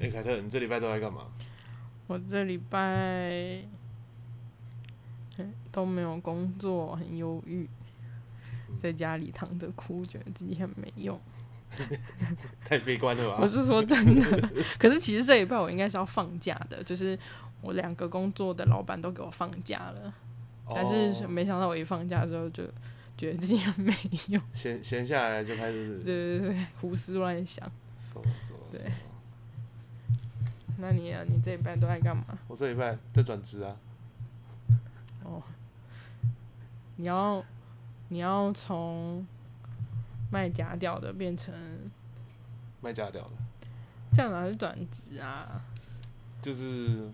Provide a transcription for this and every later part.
哎，凯特，你这礼拜都在干嘛？我这礼拜都没有工作，很忧郁，在家里躺着哭，觉得自己很没用。太悲观了吧？我是说真的，可是其实这礼拜我应该是要放假的，就是我两个工作的老板都给我放假了，但是没想到我一放假之后就觉得自己很没用，闲闲下来就开始对对对胡思乱想，对。那你啊，你这一半都在干嘛？我这一半在转职啊。哦，你要你要从卖假屌的变成卖假屌的，这样哪是转职啊？就是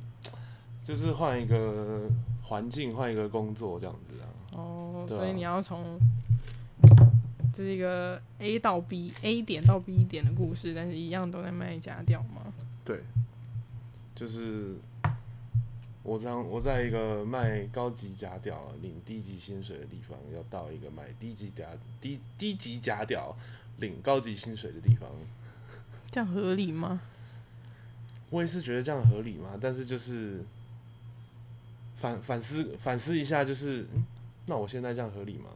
就是换一个环境，换一个工作这样子啊。哦，所以你要从这是一个 A 到 B，A 点到 B 点的故事，但是一样都在卖假屌吗？对。就是我当我在一个卖高级假屌、领低级薪水的地方，要到一个卖低级假低低级假屌、领高级薪水的地方，这样合理吗？我也是觉得这样合理嘛，但是就是反反思反思一下，就是嗯，那我现在这样合理吗？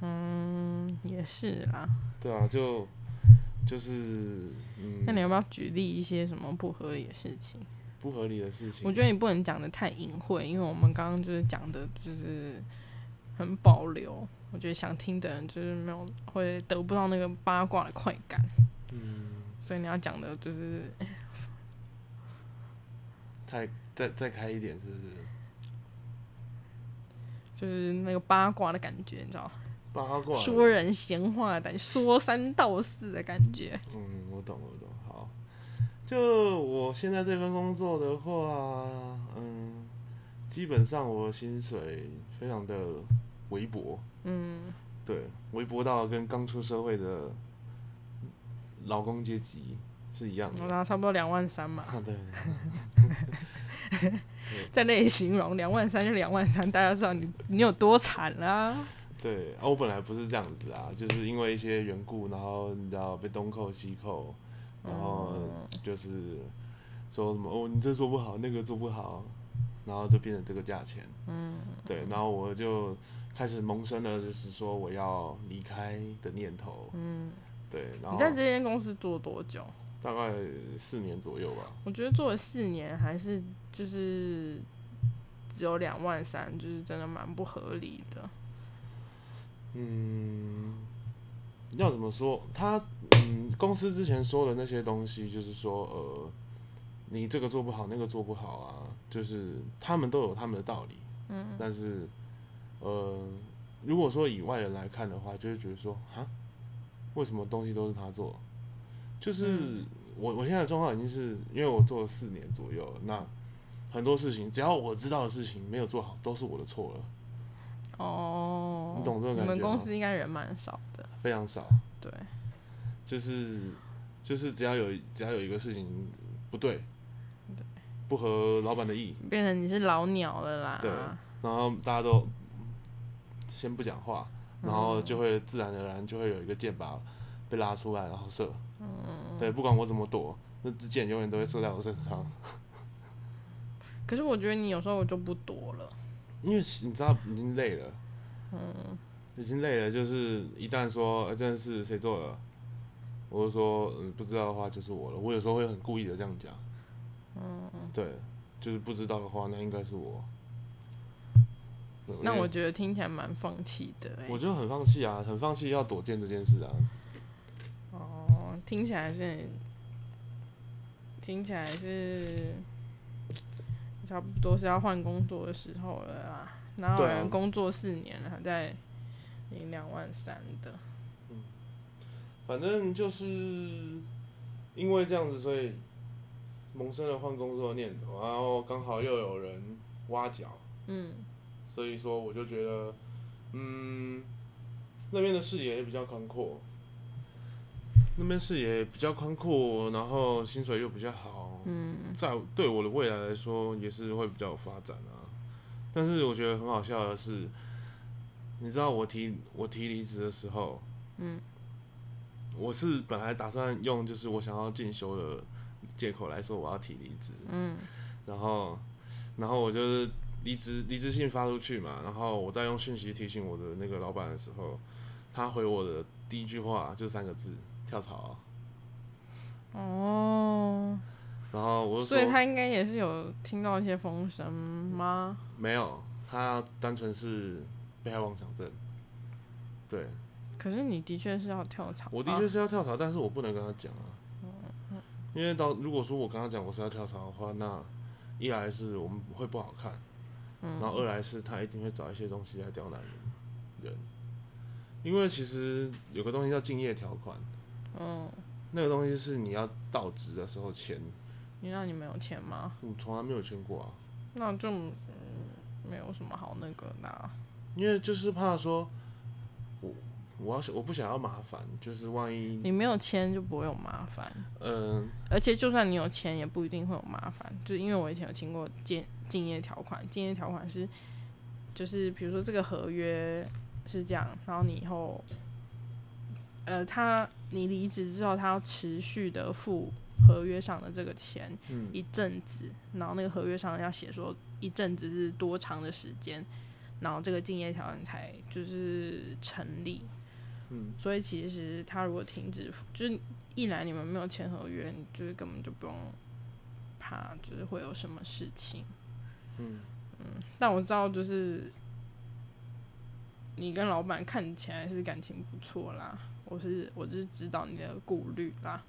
嗯，也是啦。对啊，就。就是，嗯，那你要不要举例一些什么不合理的事情？不合理的事情，我觉得你不能讲的太隐晦，因为我们刚刚就是讲的，就是很保留。我觉得想听的人就是没有会得不到那个八卦的快感。嗯，所以你要讲的就是 太再再开一点，是不是？就是那个八卦的感觉，你知道。八卦说人闲话的感觉，说三道四的感觉。嗯，我懂，我懂。好，就我现在这份工作的话，嗯，基本上我的薪水非常的微薄。嗯，对，微薄到跟刚出社会的劳工阶级是一样的。那差不多两万三嘛。对。在那里形容两万三就两万三，大家知道你你有多惨啦。对啊，我本来不是这样子啊，就是因为一些缘故，然后你知道被东扣西扣，然后就是说什么哦，你这做不好，那个做不好，然后就变成这个价钱。嗯，对，然后我就开始萌生了，就是说我要离开的念头。嗯，对。然后你在这间公司做多久？大概四年左右吧。我觉得做了四年还是就是只有两万三，就是真的蛮不合理的。嗯，要怎么说？他嗯，公司之前说的那些东西，就是说，呃，你这个做不好，那个做不好啊，就是他们都有他们的道理。嗯。但是，呃，如果说以外人来看的话，就会觉得说，啊，为什么东西都是他做？就是我我现在的状况已经是因为我做了四年左右，那很多事情只要我知道的事情没有做好，都是我的错了。哦，你懂这种感觉我们公司应该人蛮少的，非常少。对，就是就是只要有只要有一个事情不对，对，不合老板的意，变成你是老鸟了啦。对，然后大家都先不讲话，然后就会自然而然就会有一个箭靶被拉出来，然后射。嗯，对，不管我怎么躲，那支箭永远都会射在我身上。可是我觉得你有时候我就不躲了。因为你知道已经累了，嗯，已经累了。就是一旦说这件事谁做了，我就说嗯不知道的话就是我了。我有时候会很故意的这样讲，嗯，对，就是不知道的话那应该是我。那我觉得听起来蛮放弃的。我觉得很放弃啊，很放弃要躲剑这件事啊。哦，听起来是，听起来是。差不多是要换工作的时候了啦，然后人工作四年了，还在领两万三的。嗯，反正就是因为这样子，所以萌生了换工作的念头，然后刚好又有人挖角，嗯，所以说我就觉得，嗯，那边的视野也比较宽阔，那边视野比较宽阔，然后薪水又比较好。嗯，在对我的未来来说也是会比较有发展啊。但是我觉得很好笑的是，你知道我提我提离职的时候，嗯，我是本来打算用就是我想要进修的借口来说我要提离职。嗯，然后，然后我就是离职离职信发出去嘛，然后我再用讯息提醒我的那个老板的时候，他回我的第一句话就三个字：跳槽。哦。然后我所以他应该也是有听到一些风声吗？没有，他单纯是被害妄想症。对。可是你的确是要跳槽。我的确是要跳槽，但是我不能跟他讲啊。因为到如果说我跟他讲我是要跳槽的话，那一来是我们会不好看，然后二来是他一定会找一些东西来刁难人。因为其实有个东西叫敬业条款。嗯。那个东西是你要到职的时候签。你那你没有签吗？我从来没有签过啊。那就嗯，没有什么好那个的。因为就是怕说，我我要我不想要麻烦，就是万一你没有签就不会有麻烦。嗯。而且就算你有签，也不一定会有麻烦。就因为我以前有签过敬敬业条款，敬业条款是就是比如说这个合约是这样，然后你以后，呃，他你离职之后，他要持续的付。合约上的这个钱，一阵子，然后那个合约上要写说一阵子是多长的时间，然后这个竞业条件才就是成立。嗯，所以其实他如果停止，就是一来你们没有签合约，你就是根本就不用怕，就是会有什么事情。嗯嗯，但我知道就是你跟老板看起来是感情不错啦，我是我是知道你的顾虑啦。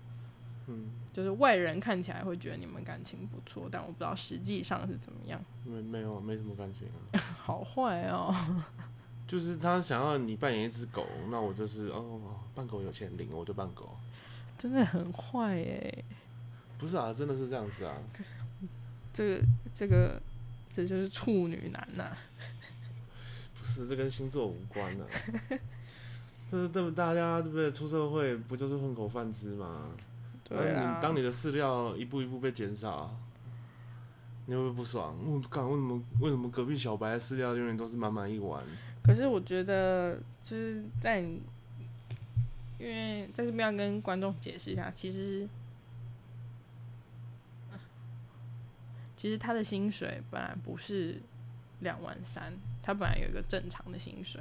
嗯，就是外人看起来会觉得你们感情不错，但我不知道实际上是怎么样。没没有，没什么感情啊。好坏哦。就是他想要你扮演一只狗，那我就是哦，扮狗有钱领，我就扮狗。真的很坏哎。不是啊，真的是这样子啊。这个这个这就是处女男呐。不是，这跟星座无关的。这这大家对不对？出社会不就是混口饭吃吗？对啊，当你的饲料一步一步被减少，你会不会不爽？我靠，为什么为什么隔壁小白的饲料永远都是满满一碗？可是我觉得就是在，因为在这边要跟观众解释一下，其实其实他的薪水本来不是两万三，他本来有一个正常的薪水，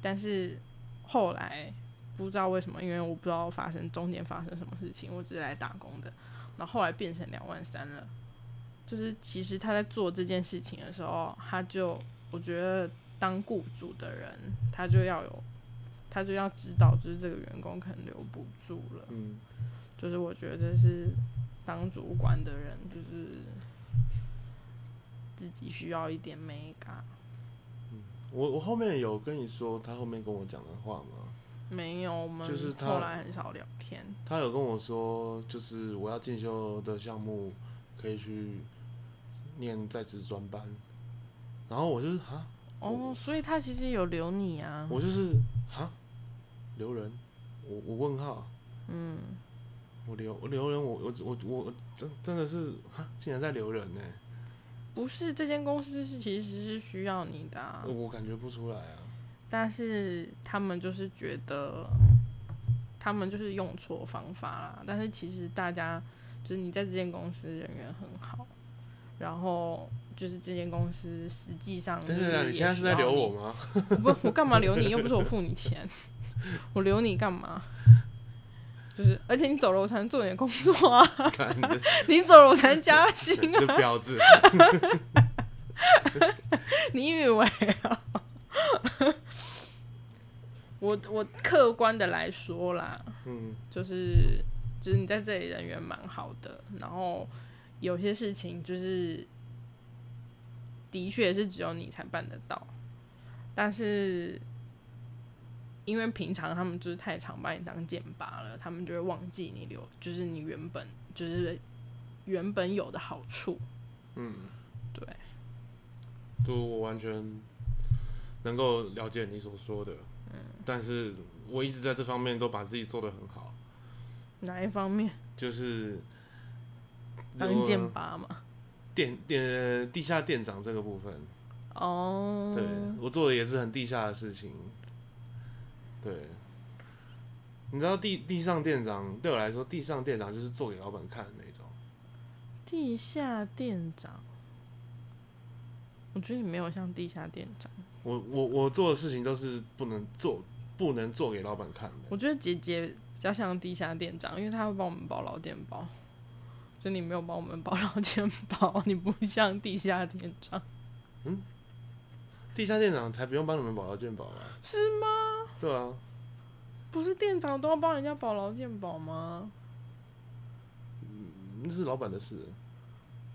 但是后来。不知道为什么，因为我不知道发生中间发生什么事情，我只是来打工的。然后后来变成两万三了，就是其实他在做这件事情的时候，他就我觉得当雇主的人，他就要有，他就要知道，就是这个员工可能留不住了。嗯，就是我觉得这是当主管的人，就是自己需要一点美感。嗯，我我后面有跟你说他后面跟我讲的话吗？没有，我们后来很少聊天。他有跟我说，就是我要进修的项目可以去念在职专班，然后我就是哈，哦，所以他其实有留你啊。我就是哈，留人，我我问号，嗯，我留我留人，我我我我真真的是哈，竟然在留人呢？不是，这间公司是其实是需要你的，我感觉不出来啊。但是他们就是觉得，他们就是用错方法啦。但是其实大家就是你在这间公司人缘很好，然后就是这间公司实际上，但是你现在是在留我吗？不，我干嘛留你？又不是我付你钱，我留你干嘛？就是，而且你走了我才能做你的工作啊！你走了我才能加薪啊！婊子！你以为啊？我我客观的来说啦，嗯，就是就是你在这里人缘蛮好的，然后有些事情就是的确是只有你才办得到，但是因为平常他们就是太常把你当剑拔了，他们就会忘记你留，就是你原本就是原本有的好处，嗯，对，就我完全能够了解你所说的。嗯但是我一直在这方面都把自己做的很好。哪一方面？就是当剑拔嘛。店店地下店长这个部分。哦。对，我做的也是很地下的事情。对。你知道地地上店长对我来说，地上店长就是做给老板看的那种。地下店长，我觉得你没有像地下店长。我我我做的事情都是不能做，不能做给老板看的。我觉得姐姐比较像地下店长，因为她会帮我们包劳健保，所以你没有帮我们包劳健保，你不像地下店长。嗯，地下店长才不用帮你们保劳健保啊？是吗？对啊。不是店长都要帮人家保劳健保吗？嗯，那是老板的事。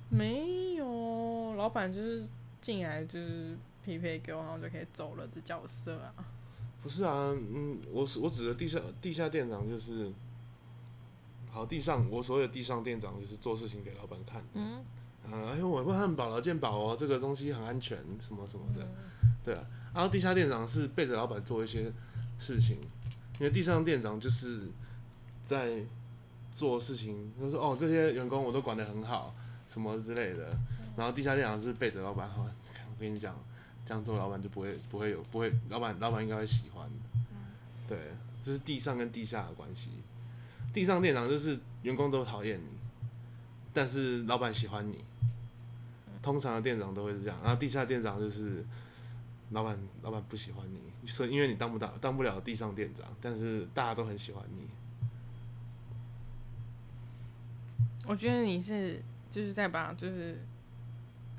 没有，老板就是进来就是匹配给我，然后就可以走了的角色啊。不是啊，嗯，我我指的地下地下店长就是，好地上我所有的地上店长就是做事情给老板看。嗯。啊，哎，我帮他们保劳健保哦，这个东西很安全，什么什么的，对啊。然后地下店长是背着老板做一些事情。因为地上店长就是在做事情，他说：“哦，这些员工我都管得很好，什么之类的。”然后地下店长是背着老板，我跟你讲，这样做老板就不会不会有不会，老板老板应该会喜欢。对，这是地上跟地下的关系。地上店长就是员工都讨厌你，但是老板喜欢你。通常的店长都会是这样，然后地下店长就是。老板，老板不喜欢你，是因为你当不到，当不了地上店长，但是大家都很喜欢你。我觉得你是就是在把就是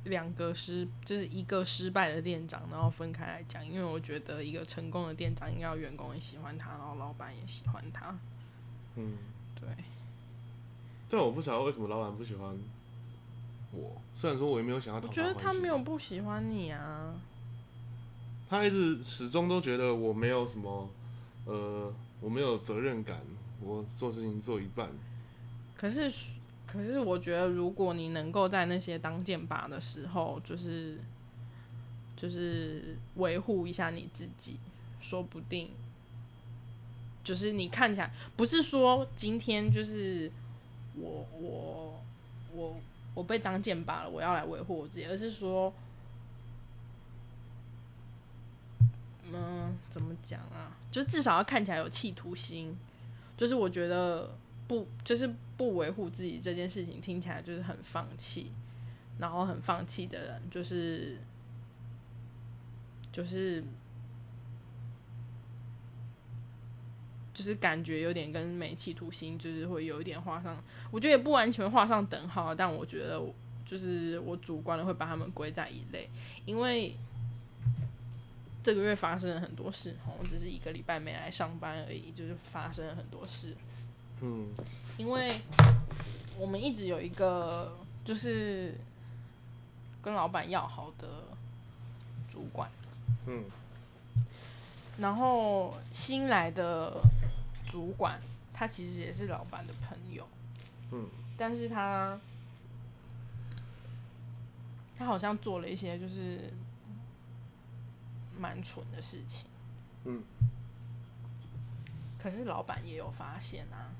两个失，就是一个失败的店长，然后分开来讲。因为我觉得一个成功的店长，应该员工也喜欢他，然后老板也喜欢他。嗯，对。但我不晓得为什么老板不喜欢我，虽然说我也没有想要。我觉得他没有不喜欢你啊。他一直始终都觉得我没有什么，呃，我没有责任感，我做事情做一半。可是，可是我觉得，如果你能够在那些当剑拔的时候，就是，就是维护一下你自己，说不定，就是你看起来不是说今天就是我我我我被当剑拔了，我要来维护我自己，而是说。嗯，怎么讲啊？就至少要看起来有企图心。就是我觉得不，就是不维护自己这件事情，听起来就是很放弃。然后很放弃的人，就是就是就是感觉有点跟没企图心，就是会有一点画上。我觉得也不完全画上等号，但我觉得就是我主观的会把他们归在一类，因为。这个月发生了很多事，我只是一个礼拜没来上班而已，就是发生了很多事。嗯，因为我们一直有一个就是跟老板要好的主管，嗯，然后新来的主管他其实也是老板的朋友，嗯，但是他他好像做了一些就是。蛮蠢的事情，嗯，可是老板也有发现啊，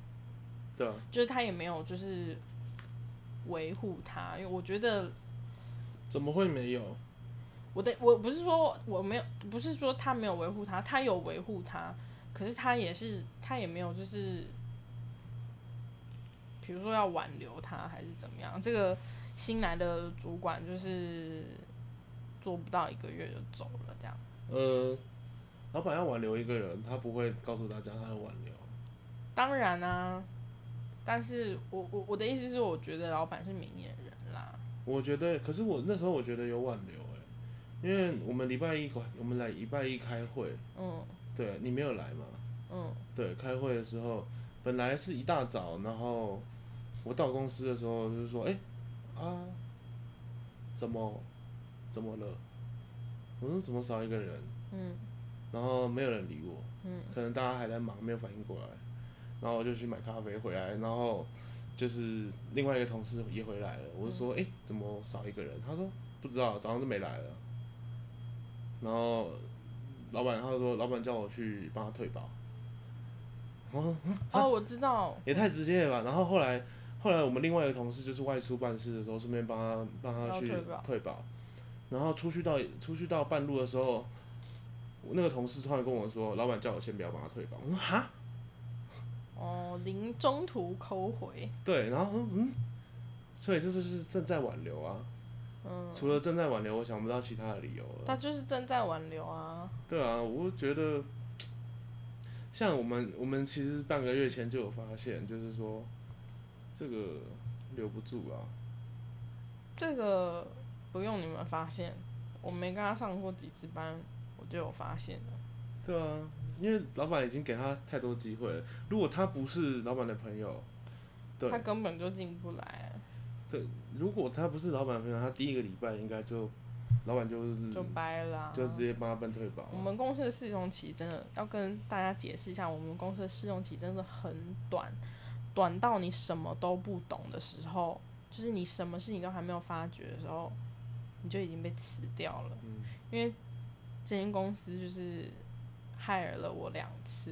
对，就是他也没有就是维护他，因为我觉得怎么会没有？我的我不是说我没有，不是说他没有维护他，他有维护他，可是他也是他也没有就是，比如说要挽留他还是怎么样？这个新来的主管就是做不到一个月就走了，这样。呃，老板要挽留一个人，他不会告诉大家他要挽留。当然啊，但是我我我的意思是，我觉得老板是明眼人啦。我觉得，可是我那时候我觉得有挽留哎，因为我们礼拜一管，我们来礼拜一开会。嗯。对你没有来嘛？嗯。对，开会的时候本来是一大早，然后我到公司的时候就是说，哎，啊，怎么怎么了？我说怎么少一个人？嗯，然后没有人理我，嗯，可能大家还在忙，没有反应过来。然后我就去买咖啡回来，然后就是另外一个同事也回来了。我就说，哎，怎么少一个人？他说不知道，早上就没来了。然后老板他就说，老板叫我去帮他退保。哦，哦，我知道，也太直接了吧。然后后来后来我们另外一个同事就是外出办事的时候，顺便帮他帮他去退保。然后出去到出去到半路的时候，那个同事突然跟我说：“老板叫我先不要帮他退保。”我说：“哈？”哦，临中途抠回。对，然后嗯，所以这就是正在挽留啊。嗯。除了正在挽留，我想不到其他的理由了。他就是正在挽留啊。对啊，我觉得，像我们我们其实半个月前就有发现，就是说这个留不住啊。这个不用你们发现，我没跟他上过几次班，我就有发现了。对啊。因为老板已经给他太多机会了。如果他不是老板的朋友，对，他根本就进不来。对，如果他不是老板的朋友，他第一个礼拜应该就，老板就是就掰了，就直接帮他奔退保。我们公司的试用期真的要跟大家解释一下，我们公司的试用期真的很短，短到你什么都不懂的时候，就是你什么事情都还没有发觉的时候，你就已经被辞掉了。嗯，因为这间公司就是。害了我两次，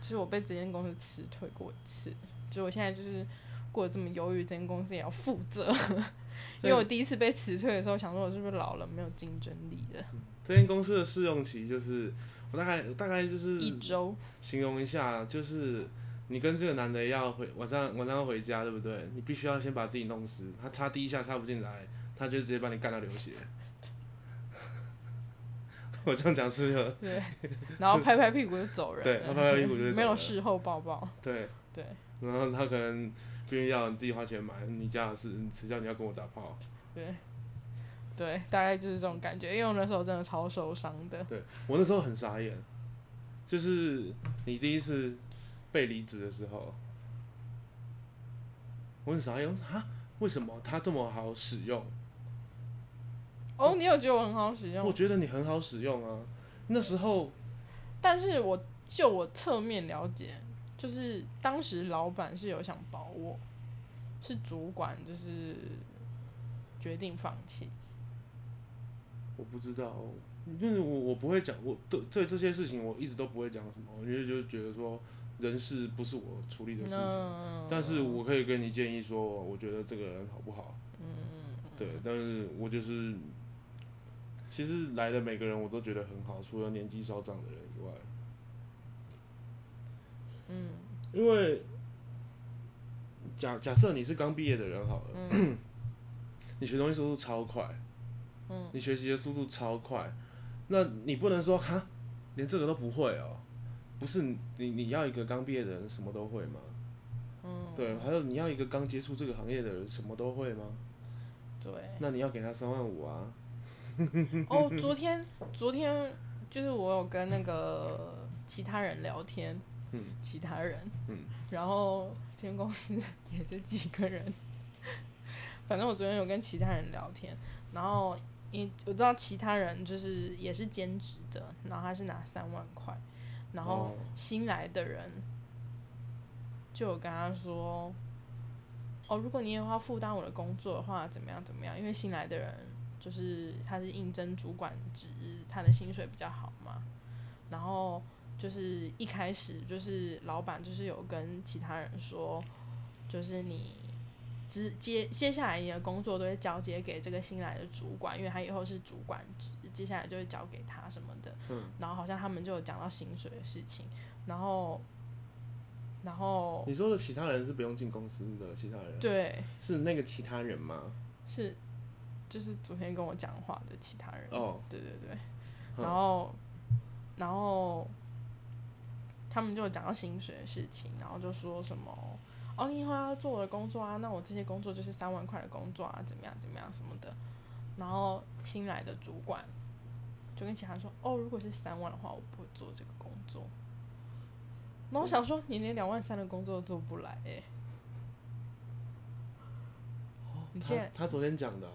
就是我被这间公司辞退过一次，就是我现在就是过得这么忧郁，这间公司也要负责。因为我第一次被辞退的时候，想说我是不是老了没有竞争力了。这间公司的试用期就是我大概大概就是一周，形容一下，就是你跟这个男的要回晚上晚上要回家，对不对？你必须要先把自己弄湿，他插第一下插不进来，他就直接把你干到流血。我这样讲是不是？对，然后拍拍屁股就走人。对，他拍拍屁股就 没有事后抱抱。对对。然后他可能不愿意要你自己花钱买，你家的事，谁叫你要跟我打炮？对，对，大概就是这种感觉。因为我那时候真的超受伤的。对我那时候很傻眼，就是你第一次被离职的时候，我很傻眼啊，为什么他这么好使用？哦，你有觉得我很好使用？我觉得你很好使用啊。那时候，但是我就我侧面了解，就是当时老板是有想保我，是主管就是决定放弃。我不知道，就是我我不会讲，我对对这些事情我一直都不会讲什么，因为就觉得说人事不是我处理的事情。但是我可以跟你建议说，我觉得这个人好不好？嗯，对，但是我就是。其实来的每个人我都觉得很好，除了年纪稍长的人以外。嗯。因为假假设你是刚毕业的人好了，你学东西速度超快，嗯，你学习的速度超快，那你不能说哈，连这个都不会哦，不是你你要一个刚毕业的人什么都会吗？嗯。对，还有你要一个刚接触这个行业的人什么都会吗？对。那你要给他三万五啊。哦，昨天昨天就是我有跟那个其他人聊天，嗯，其他人，嗯，然后前公司 也就几个人，反正我昨天有跟其他人聊天，然后因我知道其他人就是也是兼职的，然后他是拿三万块，然后新来的人就有跟他说，哦，如果你也要负担我的工作的话，怎么样怎么样？因为新来的人。就是他是应征主管职，他的薪水比较好嘛。然后就是一开始就是老板就是有跟其他人说，就是你直接接下来你的工作都会交接给这个新来的主管，因为他以后是主管职，接下来就会交给他什么的。嗯。然后好像他们就有讲到薪水的事情，然后然后你说的其他人是不用进公司的其他人？对，是那个其他人吗？是。就是昨天跟我讲话的其他人，哦，对对对，然后，然后他们就讲到薪水的事情，然后就说什么，哦，你以后要做我的工作啊，那我这些工作就是三万块的工作啊，怎么样怎么样什么的，然后新来的主管就跟其他人说，哦，如果是三万的话，我不会做这个工作。那我想说，你连两万三的工作都做不来，哎，你他他昨天讲的。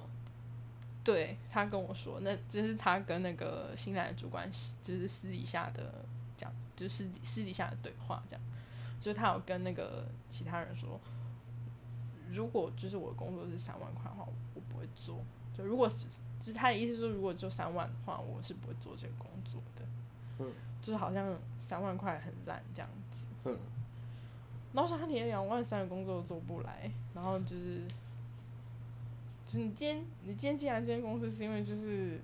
对他跟我说，那这是他跟那个新来的主管，就是私底下的讲，就是私底下的对话，这样，就是他有跟那个其他人说，如果就是我的工作是三万块的话，我不会做。就如果是，就是他的意思说，如果就三万的话，我是不会做这个工作的。嗯，就是好像三万块很烂这样子。嗯，然后说他连两万三的工作都做不来，然后就是。你今天你今天进来这间公司是因为就是，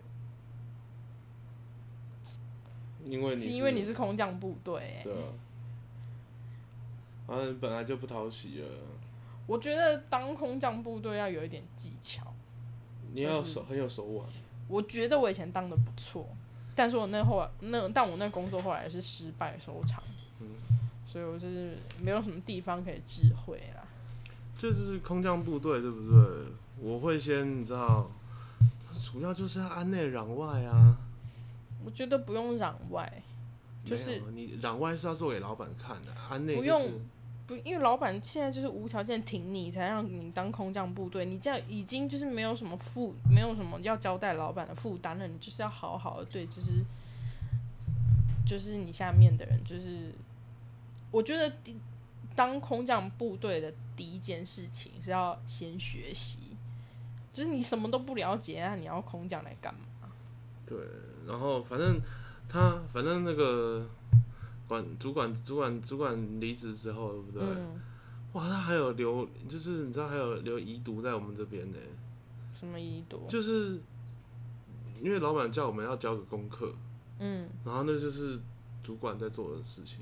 因为你是因为你是空降部队，对，啊，本来就不讨喜了。我觉得当空降部队要有一点技巧，你要手很有手腕。我觉得我以前当的不错，但是我那后来那但我那工作后来是失败收场，嗯，所以我是没有什么地方可以智慧啦。这就是空降部队对不对？我会先你知道，主要就是要安内攘外啊。我觉得不用攘外，就是你攘外是要做给老板看的，安内不用。不，因为老板现在就是无条件挺你，才让你当空降部队。你这样已经就是没有什么负，没有什么要交代老板的负担了。你就是要好好的对，就是就是你下面的人，就是我觉得当空降部队的第一件事情是要先学习，就是你什么都不了解，那你要空降来干嘛？对，然后反正他反正那个。管主管主管主管离职之后，对不对？哇，他还有留，就是你知道还有留遗毒在我们这边呢。什么遗毒？就是因为老板叫我们要交个功课，嗯，然后那就是主管在做的事情，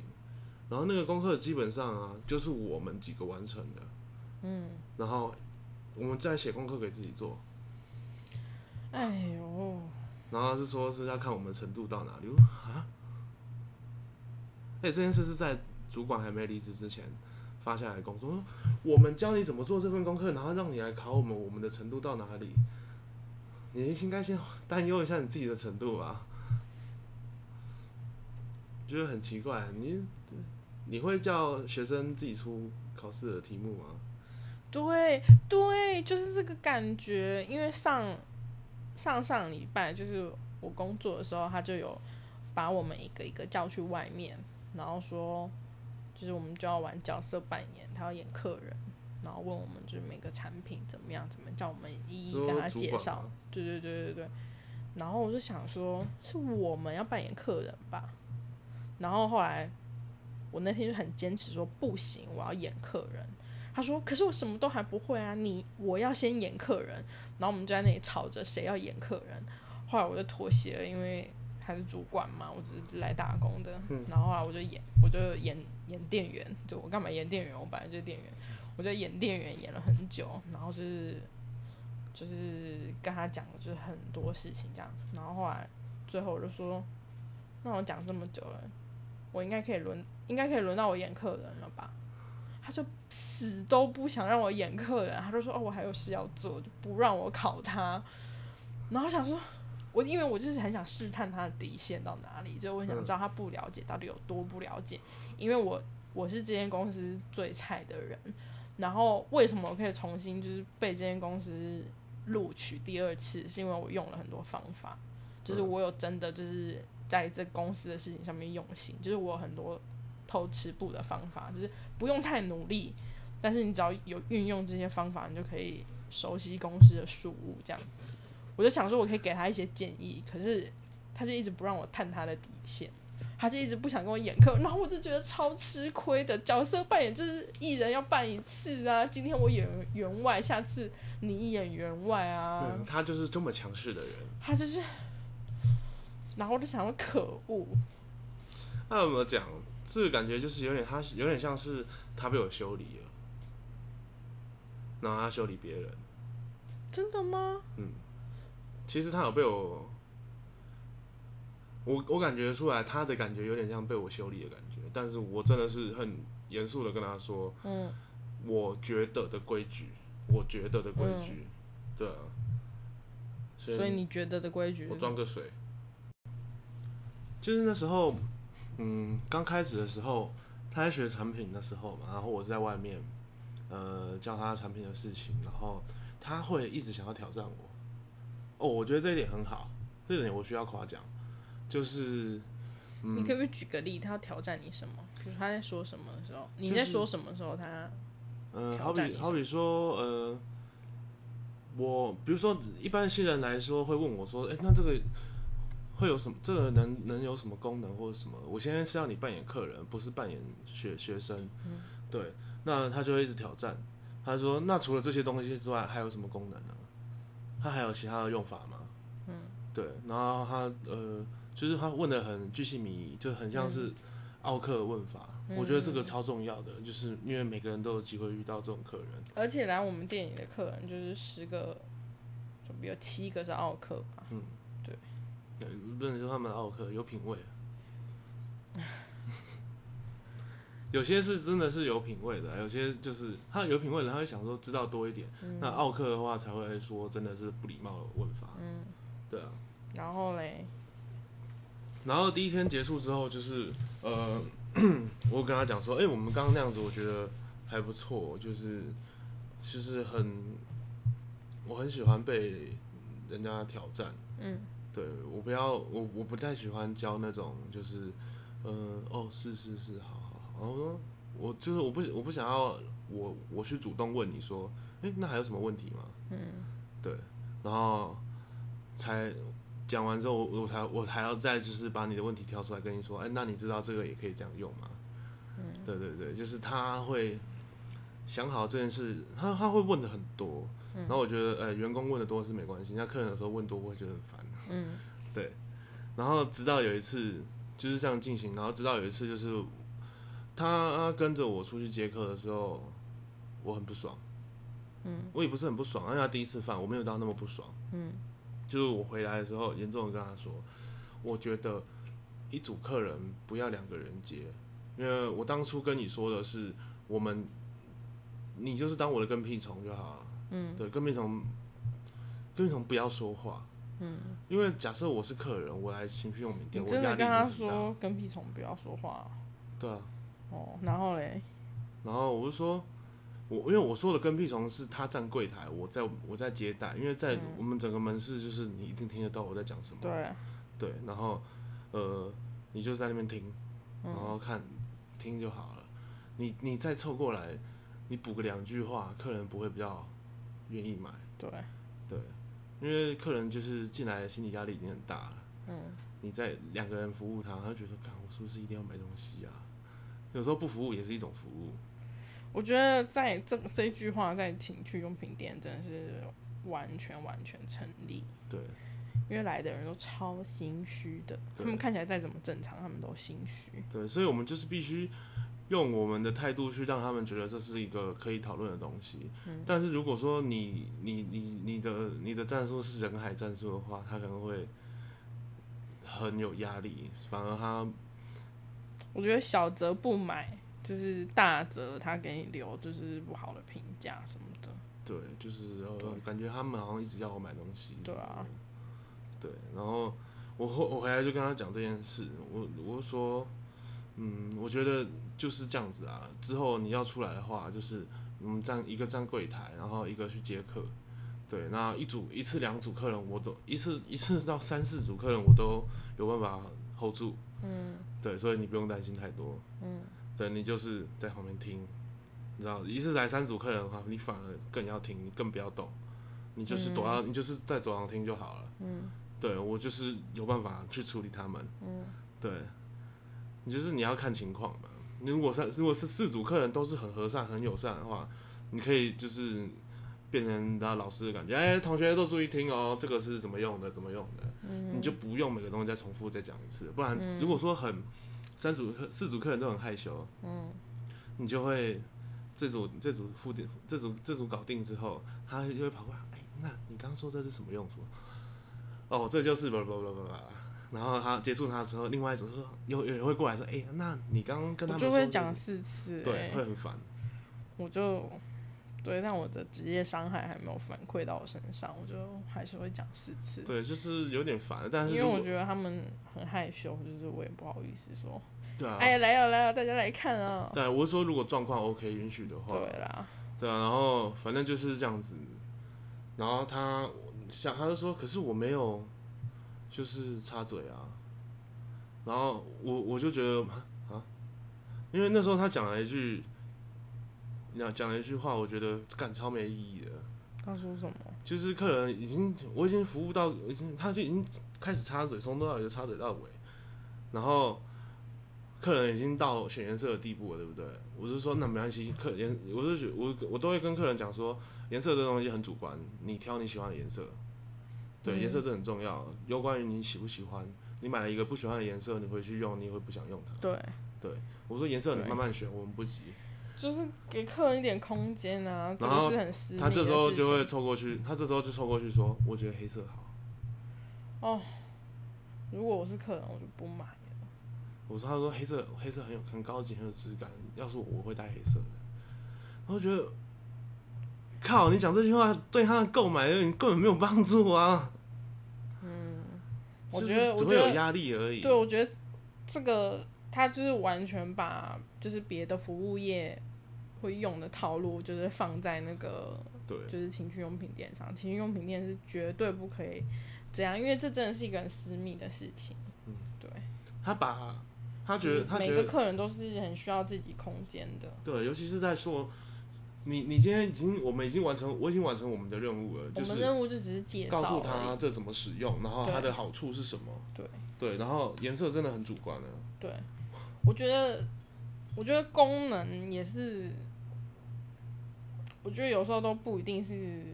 然后那个功课基本上啊，就是我们几个完成的，嗯，然后我们在写功课给自己做。哎呦，然后是说是要看我们程度到哪里啊。哎，这件事是在主管还没离职之前发下来工作，我们教你怎么做这份功课，然后让你来考我们，我们的程度到哪里？你应该先担忧一下你自己的程度吧。觉得很奇怪，你你会叫学生自己出考试的题目吗？对对，就是这个感觉。因为上上上礼拜就是我工作的时候，他就有把我们一个一个叫去外面。然后说，就是我们就要玩角色扮演，他要演客人，然后问我们就是每个产品怎么样，怎么叫我们一一跟他介绍。对对对对对。然后我就想说，是我们要扮演客人吧。然后后来我那天就很坚持说不行，我要演客人。他说，可是我什么都还不会啊，你我要先演客人。然后我们就在那里吵着谁要演客人。后来我就妥协了，因为。他是主管嘛，我只是来打工的。然后后来我就演，我就演演店员。就我干嘛演店员？我本来就是店员。我就演店员演了很久，然后就是就是跟他讲就是很多事情这样。然后后来最后我就说，那我讲这么久了，我应该可以轮，应该可以轮到我演客人了吧？他就死都不想让我演客人，他就说哦，我还有事要做，就不让我考他。然后想说。我因为我就是很想试探他的底线到哪里，就我想知道他不了解到底有多不了解。因为我我是这间公司最菜的人，然后为什么我可以重新就是被这间公司录取第二次，是因为我用了很多方法，就是我有真的就是在这公司的事情上面用心，就是我有很多偷吃布的方法，就是不用太努力，但是你只要有运用这些方法，你就可以熟悉公司的事务这样。我就想说，我可以给他一些建议，可是他就一直不让我探他的底线，他就一直不想跟我演课，然后我就觉得超吃亏的。角色扮演就是艺人要扮一次啊，今天我演员外，下次你演员外啊。他就是这么强势的人，他就是，然后我就想说，可恶。那怎么讲？这个感觉就是有点，他有点像是他被我修理了，然后他修理别人。真的吗？嗯。其实他有被我，我我感觉出来，他的感觉有点像被我修理的感觉，但是我真的是很严肃的跟他说，嗯，我觉得的规矩，我觉得的规矩，对，所以你觉得的规矩，我装个水，就是那时候，嗯，刚开始的时候，他在学产品的时候嘛，然后我是在外面，呃，教他产品的事情，然后他会一直想要挑战我。哦，我觉得这一点很好，这一点我需要夸奖，就是，你可不可以举个例，他要挑战你什么？比如他在说什么的时候，你在说什么时候他，呃，好比好比说，呃，我比如说一般新人来说会问我说，哎，那这个会有什么？这个能能有什么功能或者什么？我现在是要你扮演客人，不是扮演学学生，对，那他就会一直挑战，他说，那除了这些东西之外，还有什么功能呢？他还有其他的用法吗？嗯，对，然后他呃，就是他问的很具细迷，就很像是奥克问法，我觉得这个超重要的，就是因为每个人都有机会遇到这种客人。而且来我们店里的客人就是十个，就比如七个是奥克吧。嗯，对。不能说他们奥克有品味。有些是真的是有品味的，有些就是他有品味的，他会想说知道多一点。那奥克的话才会说真的是不礼貌的问法。嗯，对啊。然后嘞，然后第一天结束之后，就是呃，我跟他讲说，哎，我们刚刚那样子，我觉得还不错，就是就是很，我很喜欢被人家挑战。嗯，对我不要我我不太喜欢教那种就是，嗯，哦，是是是，好。然后说，我就是我不我不想要我我去主动问你说，哎，那还有什么问题吗？嗯，对，然后才讲完之后，我我才我还要再就是把你的问题挑出来跟你说，哎，那你知道这个也可以这样用吗？嗯，对对对，就是他会想好这件事，他他会问的很多，然后我觉得，呃，员工问的多是没关系，那客人有时候问多我会觉得很烦。嗯，对，然后直到有一次就是这样进行，然后直到有一次就是。他跟着我出去接客的时候，我很不爽。嗯，我也不是很不爽，因为他第一次犯，我没有到那么不爽。嗯，就是我回来的时候，严重的跟他说，我觉得一组客人不要两个人接，因为我当初跟你说的是，我们你就是当我的跟屁虫就好了。嗯，对，跟屁虫，跟屁虫不要说话。嗯，因为假设我是客人，我来情绪用品店，我真的跟他说跟屁虫不要说话。对啊。哦，然后嘞，然后我就说，我因为我说的跟屁虫是他站柜台，我在我在接待，因为在我们整个门市就是你一定听得到我在讲什么。对，对，然后呃，你就在那边听，然后看听就好了。你你再凑过来，你补个两句话，客人不会比较愿意买。对，对，因为客人就是进来心理压力已经很大了。嗯，你在两个人服务他，他觉得，看我是不是一定要买东西啊？有时候不服务也是一种服务。我觉得在这这一句话在情趣用品店真的是完全完全成立。对，因为来的人都超心虚的，他们看起来再怎么正常，他们都心虚。对，所以我们就是必须用我们的态度去让他们觉得这是一个可以讨论的东西。嗯。但是如果说你你你你的你的战术是人海战术的话，他可能会很有压力，反而他。我觉得小则不买，就是大则他给你留就是不好的评价什么的。对，就是感觉他们好像一直要我买东西。对啊。对，然后我我回来就跟他讲这件事，我我说，嗯，我觉得就是这样子啊。之后你要出来的话，就是我们站一个站柜台，然后一个去接客。对，那一组一次两组客人，我都一次一次到三四组客人，我都有办法 hold 住。嗯。对，所以你不用担心太多。嗯，对你就是在旁边听，你知道，一次来三组客人的话，你反而更要听，你更不要动，你就是躲到，你就是在走廊听就好了。嗯，对我就是有办法去处理他们。嗯，对，你就是你要看情况嘛。你如果是如果是四组客人都是很和善、很友善的话，你可以就是。变成他老师的感觉，哎，同学都注意听哦，这个是怎么用的，怎么用的，你就不用每个东西再重复再讲一次，不然如果说很三组客四组客人都很害羞，嗯，你就会这组这组付定这组这组搞定之后，他就会跑过来，哎，那你刚刚说这是什么用处？哦，这就是不不不不不，然后他接触他之后，另外一种说有有人会过来说，哎，那你刚刚跟他们就会讲四次，对，会很烦，我就。对，但我的职业伤害还没有反馈到我身上，我就还是会讲四次。对，就是有点烦，但是因为我觉得他们很害羞，就是我也不好意思说。对啊。哎呀，来了来了，大家来看啊！对，我是说如果状况 OK 允许的话。对啦。对啊，然后反正就是这样子，然后他想，他就说，可是我没有，就是插嘴啊。然后我我就觉得啊，因为那时候他讲了一句。讲讲了一句话，我觉得干超没意义的。他说什么？就是客人已经，我已经服务到，已经他就已经开始插嘴，从头到尾就插嘴到尾。然后客人已经到选颜色的地步了，对不对？我是说，那没关系，客颜，我是觉我我都会跟客人讲说，颜色这东西很主观，你挑你喜欢的颜色。对，颜色是很重要，有关于你喜不喜欢。你买了一个不喜欢的颜色，你回去用，你会不想用它。对。对，我说颜色你慢慢选，我们不急。就是给客人一点空间啊，然后他这时候就会凑过去，他这时候就凑过去说：“我觉得黑色好。”哦，如果我是客人，我就不买了。我说：“他说黑色，黑色很有很高级，很有质感。要是我，我会带黑色的。”然后觉得，靠！你讲这句话对他的购买根本没有帮助啊。嗯，我觉得只会有压力而已。对，我觉得这个他就是完全把就是别的服务业。会用的套路就是放在那个，对，就是情趣用品店上。情趣用品店是绝对不可以这样，因为这真的是一个很私密的事情。嗯，对。他把他觉得他每个客人都是很需要自己空间的。对，尤其是在说你你今天已经我们已经完成，我已经完成我们的任务了。我们任务就只是介绍，告诉他这怎么使用，然后它的好处是什么。对对，然后颜色真的很主观的。对，我觉得我觉得功能也是。我觉得有时候都不一定是，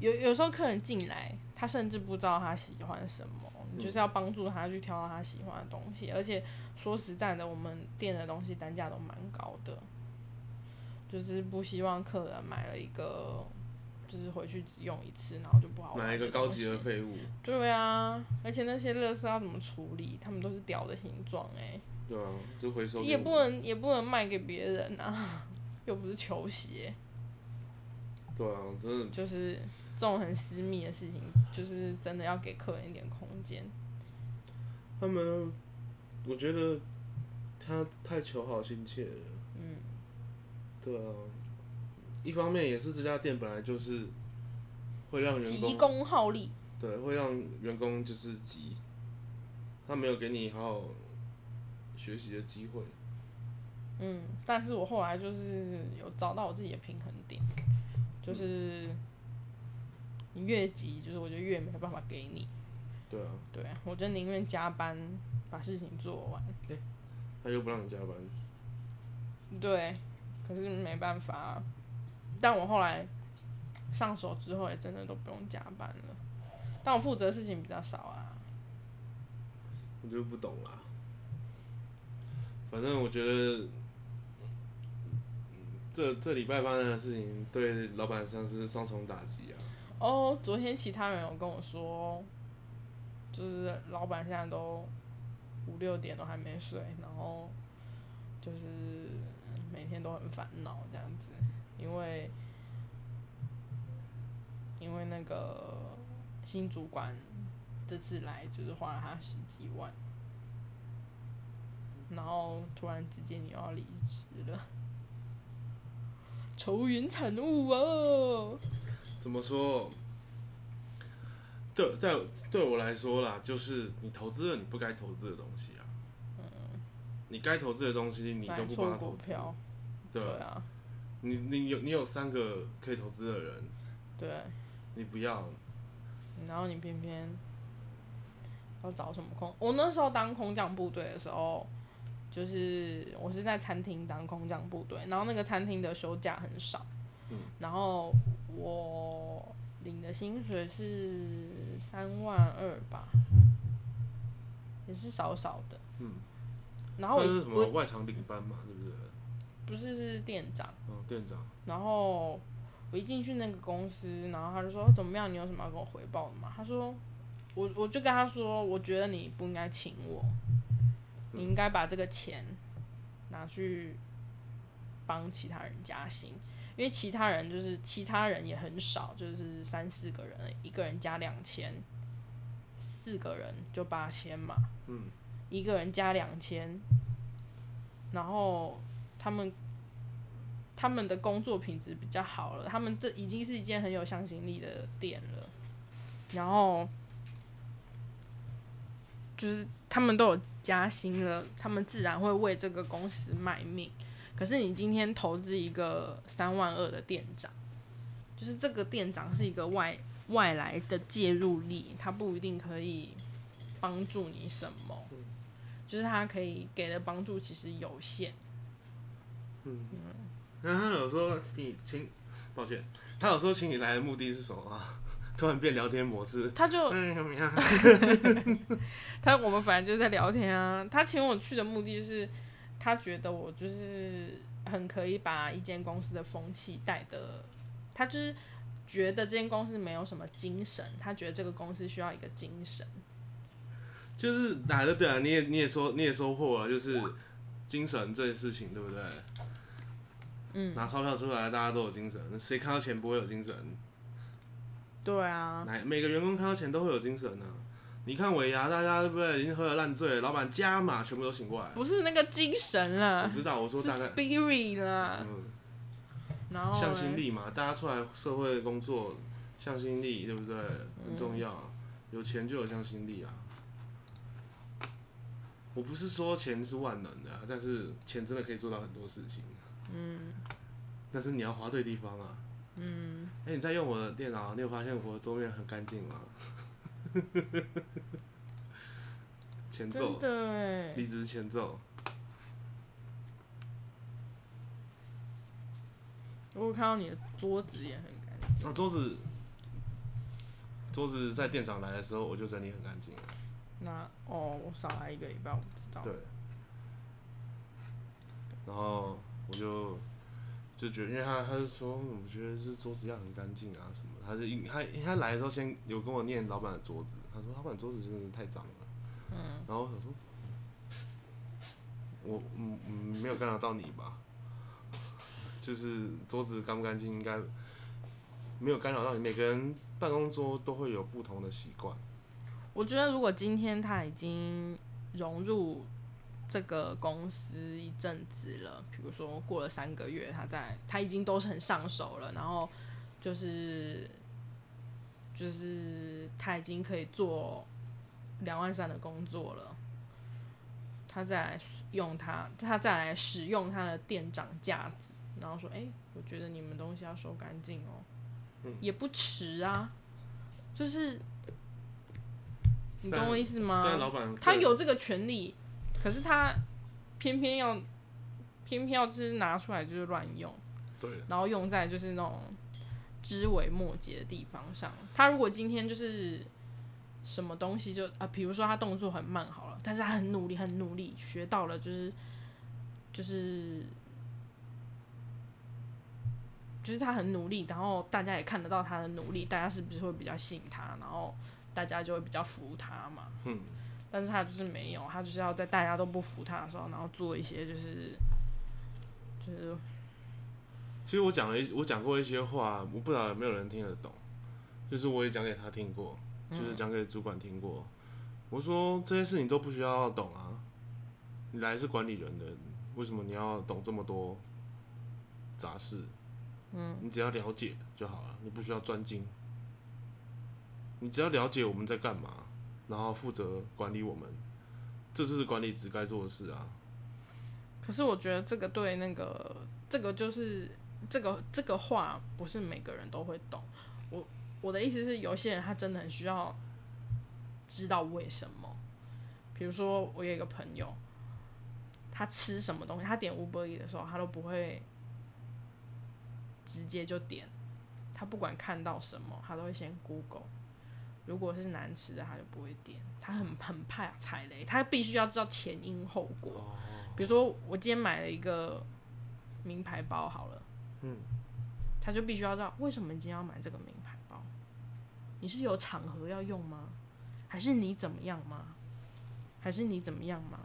有有时候客人进来，他甚至不知道他喜欢什么，你就是要帮助他去挑到他喜欢的东西。而且说实在的，我们店的东西单价都蛮高的，就是不希望客人买了一个，就是回去只用一次，然后就不好买一个高级的废物。对啊，而且那些乐色要怎么处理？他们都是屌的形状哎。对啊，就回收。也不能也不能卖给别人啊，又不是球鞋。对啊，真的就是这种很私密的事情，就是真的要给客人一点空间。他们，我觉得他太求好心切了。嗯，对啊，一方面也是这家店本来就是会让员工急功好利，对，会让员工就是急，他没有给你好好学习的机会。嗯，但是我后来就是有找到我自己的平衡点。就是你越急，就是我觉得越没有办法给你。对啊。对啊，我就宁愿加班把事情做完。对。他又不让你加班。对，可是没办法。但我后来上手之后，也真的都不用加班了。但我负责的事情比较少啊。我就不懂啦。反正我觉得。这这礼拜发生的事情对老板像是双重打击啊！哦，昨天其他人有跟我说，就是老板现在都五六点都还没睡，然后就是每天都很烦恼这样子，因为因为那个新主管这次来就是花了他十几万，然后突然之间你要离职了。愁云惨雾啊！怎么说？对，在对我来说啦，就是你投资了你不该投资的东西啊。嗯。你该投资的东西，你都不帮他投资。对啊。你你有你有三个可以投资的人。对。你不要。然后你偏偏要找什么空？我那时候当空降部队的时候。就是我是在餐厅当空降部队，然后那个餐厅的休假很少，嗯，然后我领的薪水是三万二吧，也是少少的，嗯，然后我是什么外场领班嘛，是不是？不是，是店长，嗯，店长。然后我一进去那个公司，然后他就说怎么样？你有什么要跟我回报的吗？他说我我就跟他说，我觉得你不应该请我。你应该把这个钱拿去帮其他人加薪，因为其他人就是其他人也很少，就是三四个人，一个人加两千，四个人就八千嘛。嗯，一个人加两千，然后他们他们的工作品质比较好了，他们这已经是一件很有向心力的店了，然后就是他们都有。加薪了，他们自然会为这个公司卖命。可是你今天投资一个三万二的店长，就是这个店长是一个外外来的介入力，他不一定可以帮助你什么，就是他可以给的帮助其实有限。嗯，那他有说你请，抱歉，他有说请你来的目的是什么啊？突然变聊天模式，他就，他我们反正就是在聊天啊。他请我去的目的是，他觉得我就是很可以把一间公司的风气带的，他就是觉得这间公司没有什么精神，他觉得这个公司需要一个精神。就是哪个对啊？你也你也说你也收获了，就是精神这件事情，对不对？嗯，拿钞票出来，大家都有精神。谁看到钱不会有精神？对啊，每每个员工看到钱都会有精神呢。你看尾牙，大家对不对？已经喝了烂醉，老板加码，全部都醒过来。不是那个精神了，我知道，我说大概 spirit 啦。嗯，然后向心力嘛，大家出来社会工作，向心力对不对？很重要，有钱就有向心力啊。我不是说钱是万能的，但是钱真的可以做到很多事情。嗯，但是你要花对地方啊。嗯，哎，你在用我的电脑，你有发现我的桌面很干净吗？前奏，对，离职前奏。我看到你的桌子也很干净。啊，桌子，桌子在店长来的时候我就整理很干净了。那哦，我少来一个礼拜，我不知道。对。然后我就就觉得，因为他他就说，我觉得是桌子要很干净啊什么。他就他他来的时候先有跟我念老板的桌子，他说老板桌子真的是太脏了。嗯。然后我想说，我嗯嗯没有干扰到你吧？就是桌子干不干净，应该没有干扰到你。每个人办公桌都会有不同的习惯。我觉得，如果今天他已经融入这个公司一阵子了，比如说过了三个月，他在他已经都是很上手了，然后就是就是他已经可以做两万三的工作了，他再来用他，他再来使用他的店长架子，然后说：“哎，我觉得你们东西要收干净哦，也不迟啊，就是。”你懂我意思吗？他有这个权利，可是他偏偏要偏偏要就是拿出来就是乱用，对，然后用在就是那种枝微末节的地方上。他如果今天就是什么东西就啊，比如说他动作很慢好了，但是他很努力很努力学到了，就是就是就是他很努力，然后大家也看得到他的努力，大家是不是会比较信他？然后。大家就会比较服他嘛，嗯，但是他就是没有，他就是要在大家都不服他的时候，然后做一些就是，就是，其实我讲了一，我讲过一些话，我不知道有没有人听得懂，就是我也讲给他听过，就是讲给主管听过，我说这些事情都不需要懂啊，你来是管理人的，为什么你要懂这么多杂事？嗯，你只要了解就好了，你不需要专精。你只要了解我们在干嘛，然后负责管理我们，这就是管理职该做的事啊。可是我觉得这个对那个这个就是这个这个话不是每个人都会懂。我我的意思是，有些人他真的很需要知道为什么。比如说，我有一个朋友，他吃什么东西，他点 Uber E 的时候，他都不会直接就点，他不管看到什么，他都会先 Google。如果是难吃的，他就不会点。他很很怕踩雷，他必须要知道前因后果。比如说，我今天买了一个名牌包，好了，嗯，他就必须要知道为什么你今天要买这个名牌包。你是有场合要用吗？还是你怎么样吗？还是你怎么样吗？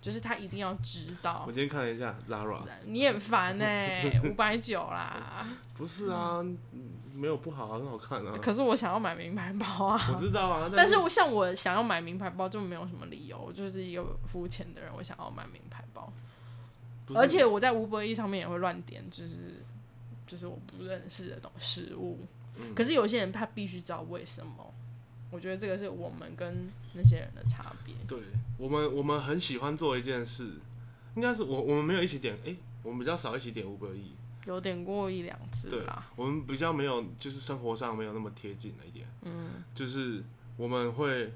就是他一定要知道。我今天看了一下 Lara，你很烦呢，五百九啦。不是啊。没有不好，很好看啊。可是我想要买名牌包啊。我知道啊，但是我像我想要买名牌包就没有什么理由，我就是一个肤浅的人，我想要买名牌包。而且我在无博 E 上面也会乱点，就是就是我不认识的东食物。可是有些人他必须知道为什么。我觉得这个是我们跟那些人的差别。对我们，我们很喜欢做一件事，应该是我我们没有一起点，哎，我们比较少一起点无博 E。有点过一两次啦。我们比较没有，就是生活上没有那么贴近了一点。嗯，就是我们会，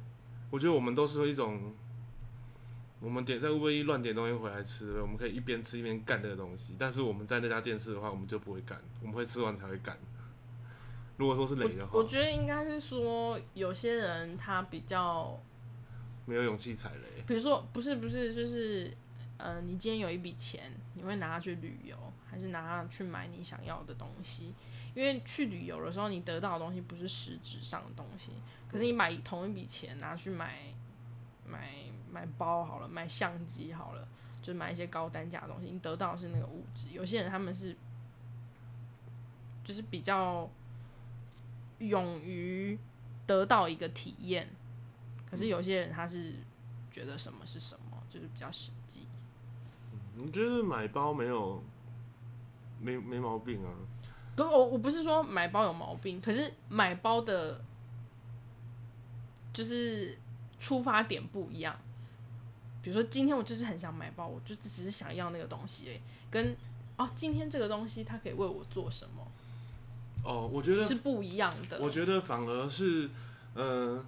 我觉得我们都是一种，我们点在乌龟一乱点东西回来吃，我们可以一边吃一边干这个东西。但是我们在那家店吃的话，我们就不会干，我们会吃完才会干。如果说是雷的话，我觉得应该是说有些人他比较没有勇气踩雷。比如说，不是不是，就是，呃，你今天有一笔钱，你会拿它去旅游，还是拿它去买你想要的东西？因为去旅游的时候，你得到的东西不是实质上的东西，可是你买同一笔钱拿去买买买包好了，买相机好了，就买一些高单价的东西，你得到的是那个物质。有些人他们是就是比较勇于得到一个体验，可是有些人他是觉得什么是什么，就是比较实际。我觉得买包没有没没毛病啊。不，我我不是说买包有毛病，可是买包的，就是出发点不一样。比如说，今天我就是很想买包，我就只是想要那个东西，哎，跟哦，今天这个东西它可以为我做什么？哦，我觉得是不一样的。我觉得反而是，呃，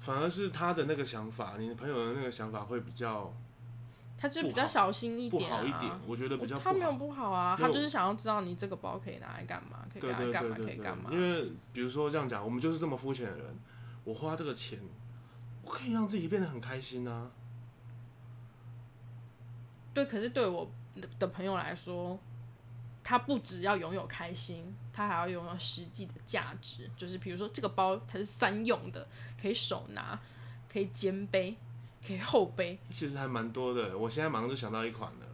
反而是他的那个想法，你的朋友的那个想法会比较。他就比较小心一点啊，我觉得比较他没有不好啊，他就是想要知道你这个包可以拿来干嘛，可以拿来干嘛，可以干嘛。因为比如说这样讲，我们就是这么肤浅的人，我花这个钱，我可以让自己变得很开心啊。对，可是对我的朋友来说，他不只要拥有开心，他还要拥有实际的价值。就是比如说这个包它是三用的，可以手拿，可以肩背。可以后背，其实还蛮多的。我现在马上就想到一款了，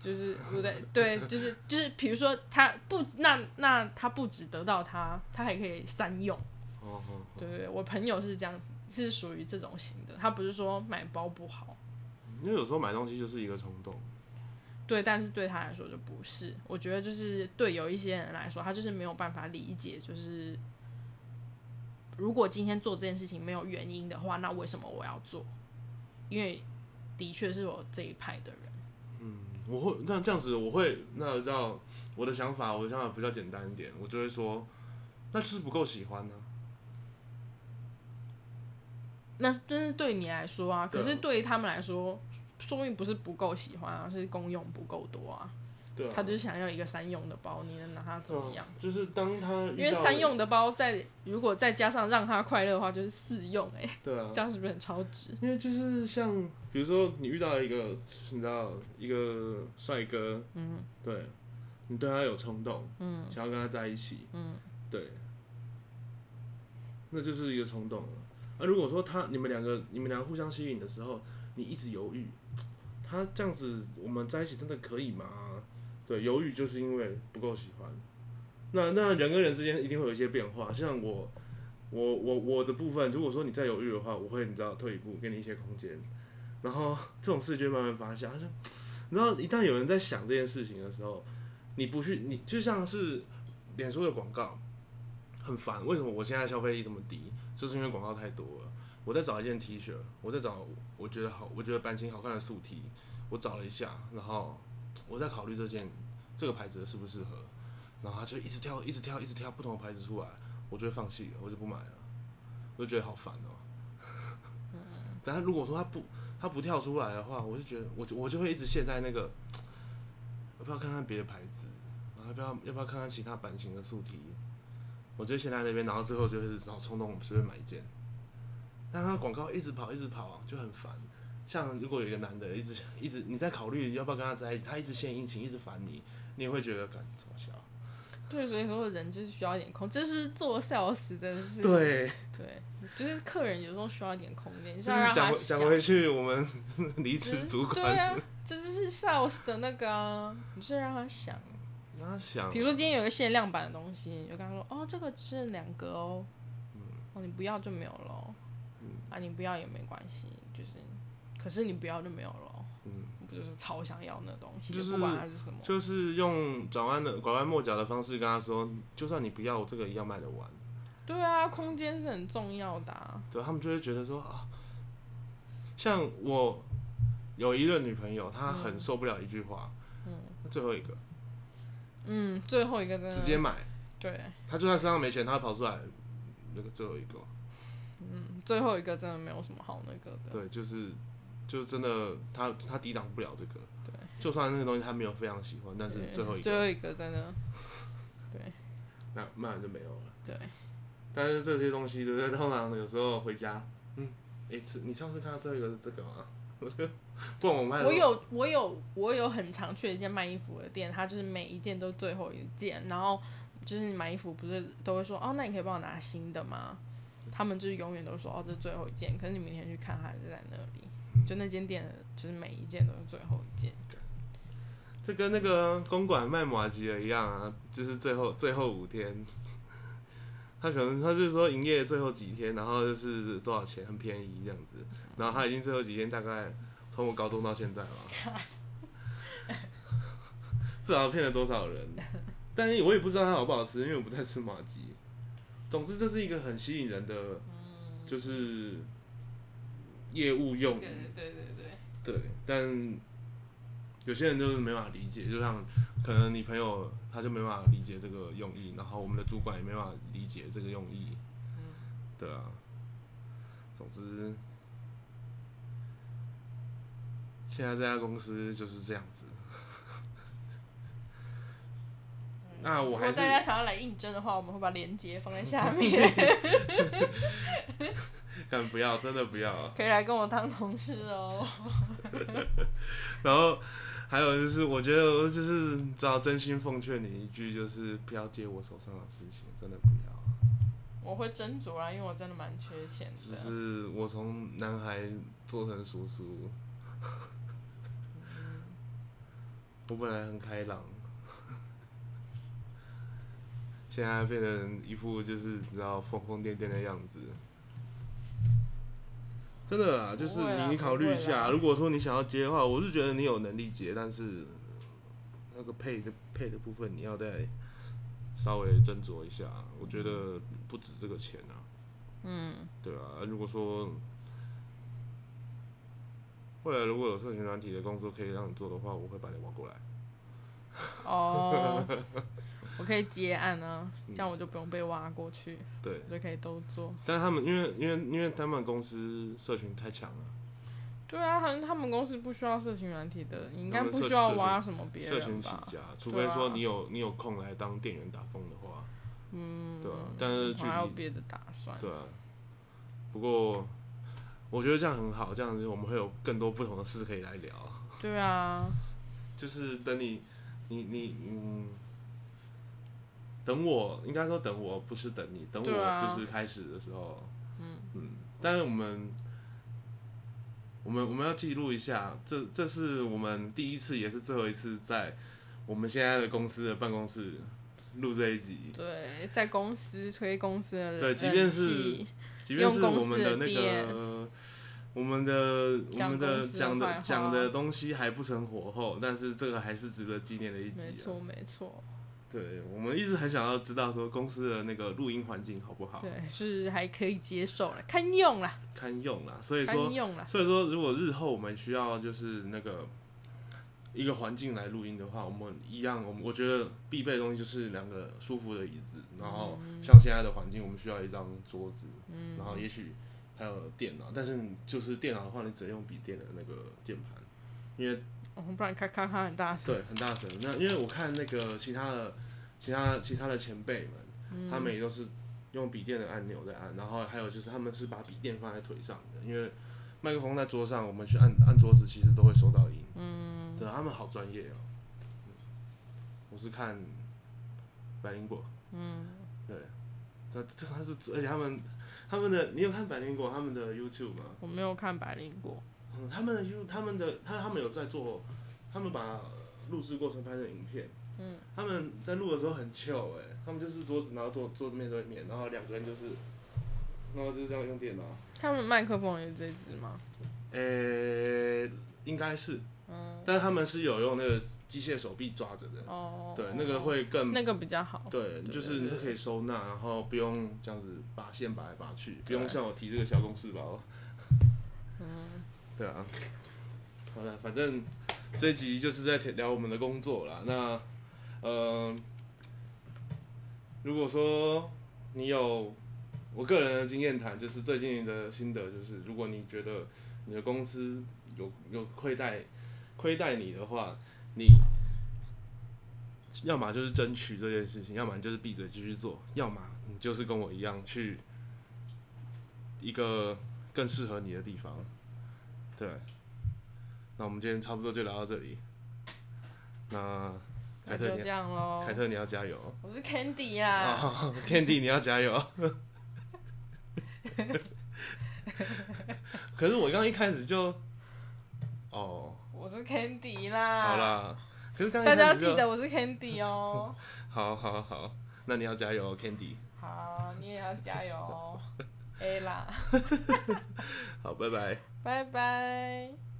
就是不对，对，就是就是，比如说他不，那那他不只得到它，他还可以三用。哦哦，对对对，我朋友是这样，是属于这种型的。他不是说买包不好，因为有时候买东西就是一个冲动。对，但是对他来说就不是。我觉得就是对有一些人来说，他就是没有办法理解，就是如果今天做这件事情没有原因的话，那为什么我要做？因为的确是我这一派的人。嗯，我会那这样子，我会那知道我的想法，我的想法比较简单一点，我就会说，那就是不够喜欢呢。那真是对你来说啊，可是对于他们来说，说明不是不够喜欢啊，是功用不够多啊。他就是想要一个三用的包，你能拿他怎么样？就是当他因为三用的包，在如果再加上让他快乐的话，就是四用哎。对啊，这样是不是很超值？因为就是像比如说你遇到一个你知道一个帅哥，嗯，对，你对他有冲动，嗯，想要跟他在一起，嗯，对，那就是一个冲动了。而如果说他你们两个你们两个互相吸引的时候，你一直犹豫，他这样子我们在一起真的可以吗？对，犹豫就是因为不够喜欢。那那人跟人之间一定会有一些变化。像我，我我我的部分，如果说你再犹豫的话，我会你知道退一步，给你一些空间。然后这种事就慢慢发酵。他说，然后一旦有人在想这件事情的时候，你不去，你就像是脸书的广告，很烦。为什么我现在消费力这么低？就是因为广告太多了。我在找一件 T 恤，我在找我觉得好，我觉得版型好看的素 T，我找了一下，然后。我在考虑这件这个牌子适不适合，然后他就一直跳，一直跳，一直跳不同的牌子出来，我就会放弃了，我就不买了，我就觉得好烦哦。嗯。但他如果说他不他不跳出来的话，我就觉得我我就会一直陷在那个，要不要看看别的牌子，然后要不要要不要看看其他版型的素 T，我就陷在那边，然后最后就是然后冲动随便买一件，但他广告一直跑一直跑就很烦。像如果有一个男的一直 一直你在考虑要不要跟他在一起，他一直献殷勤，一直烦你，你也会觉得感怎么笑？对，所以说人就是需要一点空，这是做 sales 的，是。对对，就是客人有时候需要一点空间，就是讲讲回去，我们 离职主管。对啊，这就是 sales 的那个，你是让他想，让他想。比如说今天有个限量版的东西，你就跟他说：“哦，这个只剩两个哦，嗯，哦，你不要就没有了，嗯，啊，你不要也没关系。”可是你不要就没有了，嗯，不就是超想要那东西，就是不管它是什么，就是用转弯的拐弯抹角的方式跟他说，就算你不要，我这个一样卖得完。对啊，空间是很重要的。对，他们就会觉得说啊，像我有一任女朋友，她很受不了一句话，嗯，最后一个，嗯，最后一个真的直接买，对，她就算身上没钱，她跑出来那个最后一个，嗯，最后一个真的没有什么好那个的，对，就是。就真的，他他抵挡不了这个。对，就算那个东西他没有非常喜欢，但是最后一个，最后一个真的，对。那慢慢就没有了。对。但是这些东西，对不对？通常有时候回家，嗯，哎，你上次看到最后一个是这个吗？不，我卖。我有，我有，我有很常去一件卖衣服的店，它就是每一件都最后一件，然后就是你买衣服不是都会说，哦，那你可以帮我拿新的吗？他们就是永远都说，哦，这是最后一件，可是你明天去看，还是在那里，就那间店，就是每一件都是最后一件。这跟那个公馆卖马吉尔一样啊，就是最后最后五天。他可能他就是说营业最后几天，然后就是多少钱很便宜这样子，然后他已经最后几天大概从我高中到现在了，不知道骗了多少人，但是我也不知道它好不好吃，因为我不太吃马吉。总之这是一个很吸引人的，就是业务用，对对对对，对，但。有些人就是没法理解，就像可能你朋友他就没办法理解这个用意，然后我们的主管也没办法理解这个用意，对啊。总之，现在这家公司就是这样子。那我还是大家想要来应征的话，我们会把链接放在下面。敢不要，真的不要。可以来跟我当同事哦。然后。还有就是，我觉得就是只要真心奉劝你一句，就是不要接我手上的事情，真的不要。我会斟酌啊，因为我真的蛮缺钱的。只是我从男孩做成叔叔，我本来很开朗，现在变成一副就是你知道疯疯癫癫的样子。真的啊，就是你你考虑一下，如果说你想要接的话，我是觉得你有能力接，但是那个配的配的部分你要再稍微斟酌一下，我觉得不止这个钱啊。嗯，对啊，如果说未来如果有社群软体的工作可以让你做的话，我会把你挖过来。哦。我可以接案啊，这样我就不用被挖过去，对，就可以都做。但是他们因为因为因为他们公司社群太强了。对啊，他他们公司不需要社群软体的，你应该不需要挖什么别人社群起家，除非说你有你有空来当店员打工的话。嗯。对啊，但是还有别的打算。对啊。不过我觉得这样很好，这样子我们会有更多不同的事可以来聊。对啊。就是等你，你你嗯。等我，应该说等我，不是等你，等我就是开始的时候，嗯嗯，但是我们，我们我们要记录一下，这这是我们第一次也是最后一次在我们现在的公司的办公室录这一集。对，在公司吹公司的对，即便是即便是我们的那个我们的我们的讲的讲的东西还不成火候，但是这个还是值得纪念的一集。没错，没错。对，我们一直很想要知道说公司的那个录音环境好不好？对，是还可以接受了，堪用啦，堪用啦。所以说，所以说，如果日后我们需要就是那个一个环境来录音的话，我们一样，我们我觉得必备的东西就是两个舒服的椅子，然后像现在的环境，我们需要一张桌子，嗯，然后也许还有电脑，但是就是电脑的话，你只能用笔电的那个键盘，因为。哦，不然咔咔咔很大声。对，很大声。那因为我看那个其他的、其他、其他的前辈们，他们也都是用笔电的按钮在按，然后还有就是他们是把笔电放在腿上的，因为麦克风在桌上，我们去按按桌子，其实都会收到音。嗯。对，他们好专业哦。我是看百灵果。嗯。对。这这他是，而且他们他们的，你有看百灵果他们的 YouTube 吗？我没有看百灵果。嗯，他们的 U，他们的他他们有在做，他们把录制过程拍成影片。嗯，他们在录的时候很糗哎，他们就是桌子，然后坐坐面对面，然后两个人就是，然后就这样用电脑。他们麦克风也是这支吗？呃，应该是。嗯。但他们是有用那个机械手臂抓着的。哦。对，那个会更。那个比较好。对，就是你可以收纳，然后不用这样子拔线拔来拔去，不用像我提这个小公式包。嗯。对啊，好了，反正这一集就是在聊我们的工作啦。那，呃，如果说你有我个人的经验谈，就是最近的心得，就是如果你觉得你的公司有有亏待亏待你的话，你要么就是争取这件事情，要么就是闭嘴继续做，要么你就是跟我一样去一个更适合你的地方。对，那我们今天差不多就聊到这里。那凯特，就这样喽。凯特，你要加油。我是 Candy 呀。Candy，你要加油。可是我刚刚一开始就，哦。我是 Candy 啦。好啦。可是刚大家要记得我是 Candy 哦。好好好，那你要加油，Candy。好，你也要加油，A 啦。好，拜拜。拜拜。